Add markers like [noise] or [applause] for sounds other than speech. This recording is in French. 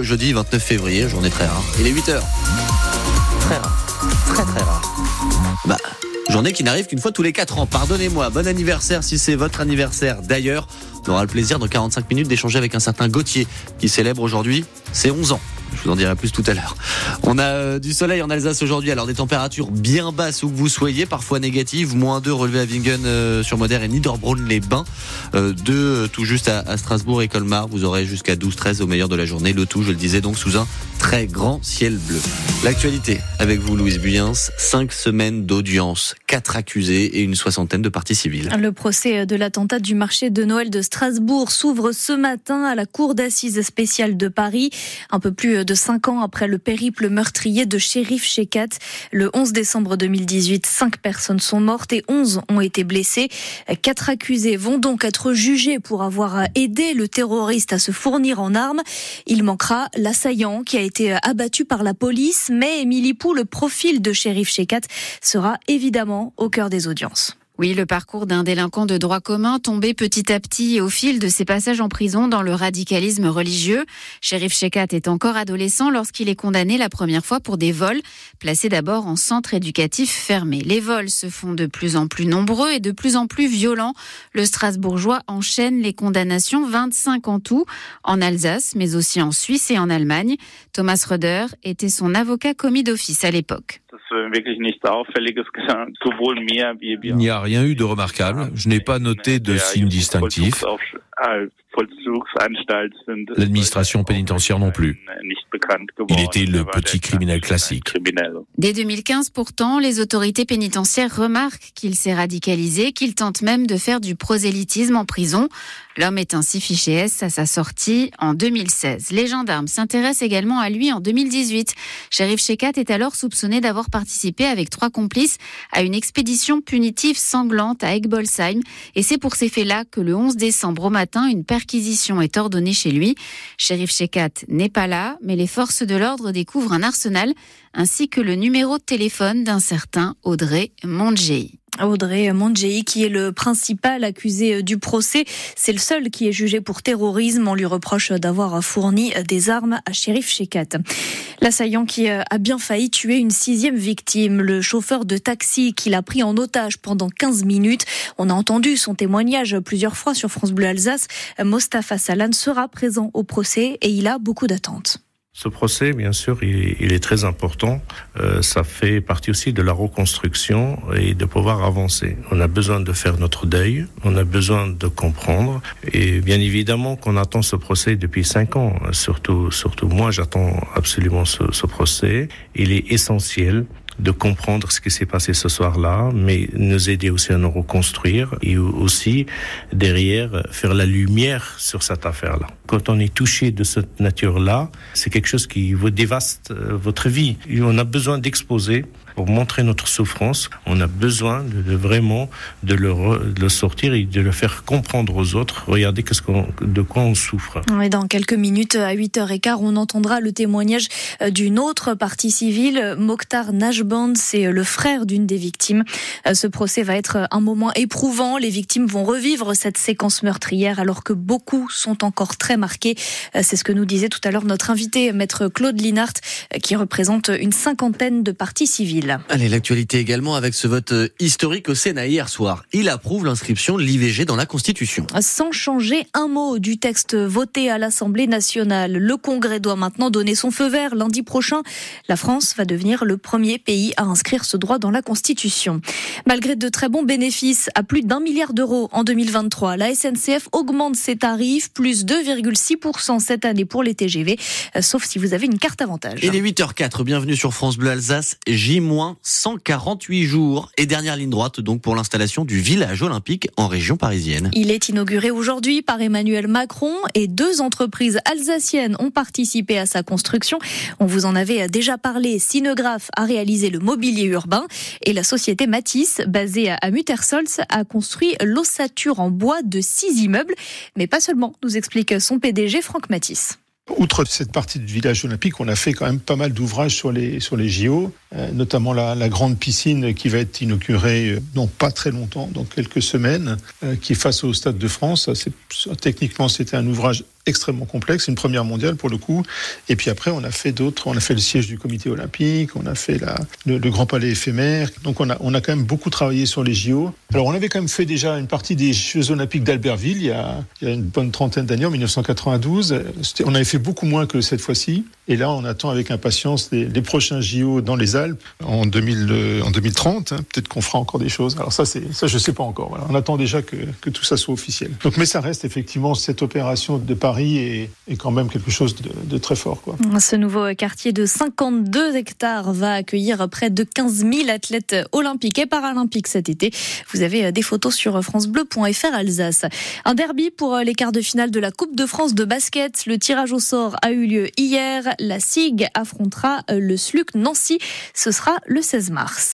le jeudi 29 février, journée très rare. Il est 8h. Très rare. Très très rare. Bah, journée qui n'arrive qu'une fois tous les 4 ans. Pardonnez-moi, bon anniversaire si c'est votre anniversaire. D'ailleurs, on aura le plaisir dans 45 minutes d'échanger avec un certain Gauthier qui célèbre aujourd'hui ses 11 ans. Je vous en dirai plus tout à l'heure. On a euh, du soleil en Alsace aujourd'hui, alors des températures bien basses où que vous soyez, parfois négatives. Moins 2 relevés à Wingen euh, sur Moder et Niederbronn-les-Bains. Euh, 2 tout juste à, à Strasbourg et Colmar. Vous aurez jusqu'à 12-13 au meilleur de la journée. Le tout, je le disais donc, sous un très grand ciel bleu. L'actualité avec vous, Louise Buyens. 5 semaines d'audience, 4 accusés et une soixantaine de parties civiles. Le procès de l'attentat du marché de Noël de Strasbourg s'ouvre ce matin à la Cour d'assises spéciale de Paris. Un peu plus de cinq ans après le périple meurtrier de Shérif Shekat. Le 11 décembre 2018, cinq personnes sont mortes et 11 ont été blessées. Quatre accusés vont donc être jugés pour avoir aidé le terroriste à se fournir en armes. Il manquera l'assaillant qui a été abattu par la police, mais Émilie Pou, le profil de Shérif Shekat, sera évidemment au cœur des audiences. Oui, le parcours d'un délinquant de droit commun tombé petit à petit au fil de ses passages en prison dans le radicalisme religieux. Shérif Shekat est encore adolescent lorsqu'il est condamné la première fois pour des vols, placés d'abord en centre éducatif fermé. Les vols se font de plus en plus nombreux et de plus en plus violents. Le Strasbourgeois enchaîne les condamnations, 25 en tout, en Alsace, mais aussi en Suisse et en Allemagne. Thomas Röder était son avocat commis d'office à l'époque. [laughs] Il n'y a rien eu de remarquable. Je n'ai pas noté de signes distinctifs. L'administration pénitentiaire non plus. Il était le petit criminel classique. Dès 2015, pourtant, les autorités pénitentiaires remarquent qu'il s'est radicalisé, qu'il tente même de faire du prosélytisme en prison. L'homme est ainsi fiché S à sa sortie en 2016. Les gendarmes s'intéressent également à lui en 2018. Shérif Shekat est alors soupçonné d'avoir participé avec trois complices à une expédition punitive sanglante à Egbolsheim. Et c'est pour ces faits-là que le 11 décembre au matin, une perquisition est ordonnée chez lui. Shérif Shekat n'est pas là, mais les forces de l'ordre découvrent un arsenal ainsi que le numéro de téléphone d'un certain Audrey Mondjei. Audrey Mondjei, qui est le principal accusé du procès, c'est le seul qui est jugé pour terrorisme. On lui reproche d'avoir fourni des armes à Shérif Shekat. L'assaillant qui a bien failli tuer une sixième victime, le chauffeur de taxi qui l'a pris en otage pendant 15 minutes. On a entendu son témoignage plusieurs fois sur France Bleu Alsace. Mostafa Salan sera présent au procès et il a beaucoup d'attentes. Ce procès, bien sûr, il, il est très important. Euh, ça fait partie aussi de la reconstruction et de pouvoir avancer. On a besoin de faire notre deuil, on a besoin de comprendre. Et bien évidemment qu'on attend ce procès depuis cinq ans. Surtout, surtout moi, j'attends absolument ce, ce procès. Il est essentiel de comprendre ce qui s'est passé ce soir-là, mais nous aider aussi à nous reconstruire et aussi derrière faire la lumière sur cette affaire-là. Quand on est touché de cette nature-là, c'est quelque chose qui vous dévaste votre vie. On a besoin d'exposer pour montrer notre souffrance. On a besoin de, vraiment de le, sortir et de le faire comprendre aux autres. Regardez de quoi on souffre. Dans quelques minutes, à 8h15, on entendra le témoignage d'une autre partie civile, Mokhtar Najband, c'est le frère d'une des victimes. Ce procès va être un moment éprouvant. Les victimes vont revivre cette séquence meurtrière alors que beaucoup sont encore très marqués. C'est ce que nous disait tout à l'heure notre invité, maître Claude Linhart, qui représente une cinquantaine de parties civiles. Allez, l'actualité également avec ce vote historique au Sénat hier soir. Il approuve l'inscription de l'IVG dans la Constitution. Sans changer un mot du texte voté à l'Assemblée nationale, le Congrès doit maintenant donner son feu vert lundi prochain. La France va devenir le premier pays à inscrire ce droit dans la Constitution. Malgré de très bons bénéfices, à plus d'un milliard d'euros en 2023, la SNCF augmente ses tarifs, plus 2,6% cette année pour les TGV, sauf si vous avez une carte avantage. Il est 8h04, bienvenue sur France Bleu Alsace, J-148 jours. Et dernière ligne droite donc pour l'installation du village olympique en région parisienne. Il est inauguré aujourd'hui par Emmanuel Macron et deux entreprises alsaciennes ont participé à sa construction. On vous en avait déjà parlé, Cinegraph a réalisé le mobilier urbain et la société Matisse, basée à Muttersols, a construit l'ossature en bois de six immeubles. Mais pas seulement, nous explique son PDG Franck Matisse. Outre cette partie du village olympique, on a fait quand même pas mal d'ouvrages sur les, sur les JO. Notamment la, grande piscine qui va être inaugurée non pas très longtemps, dans quelques semaines, qui est face au Stade de France. techniquement, c'était un ouvrage extrêmement complexe, une première mondiale pour le coup. Et puis après, on a fait d'autres. On a fait le siège du comité olympique, on a fait le, Grand Palais éphémère. Donc on a, on a quand même beaucoup travaillé sur les JO. Alors on avait quand même fait déjà une partie des Jeux olympiques d'Albertville il, il y a une bonne trentaine d'années, en 1992. On avait fait beaucoup moins que cette fois-ci. Et là, on attend avec impatience les, prochains JO dans les Alpes en, 2000, en 2030. Hein. Peut-être qu'on fera encore des choses. Alors ça, c'est ça, je sais pas encore. On attend déjà que, tout ça soit officiel. Donc, mais ça reste effectivement cette opération de Paris est, est quand même quelque chose de, très fort. Ce nouveau quartier de 52 hectares va accueillir près de 15 000 athlètes olympiques et paralympiques cet été. Vous avez des photos sur francebleu.fr Alsace. Un derby pour les quarts de finale de la Coupe de France de basket. Le tirage au sort a eu lieu hier. La SIG affrontera le SLUC Nancy. Ce sera le 16 mars.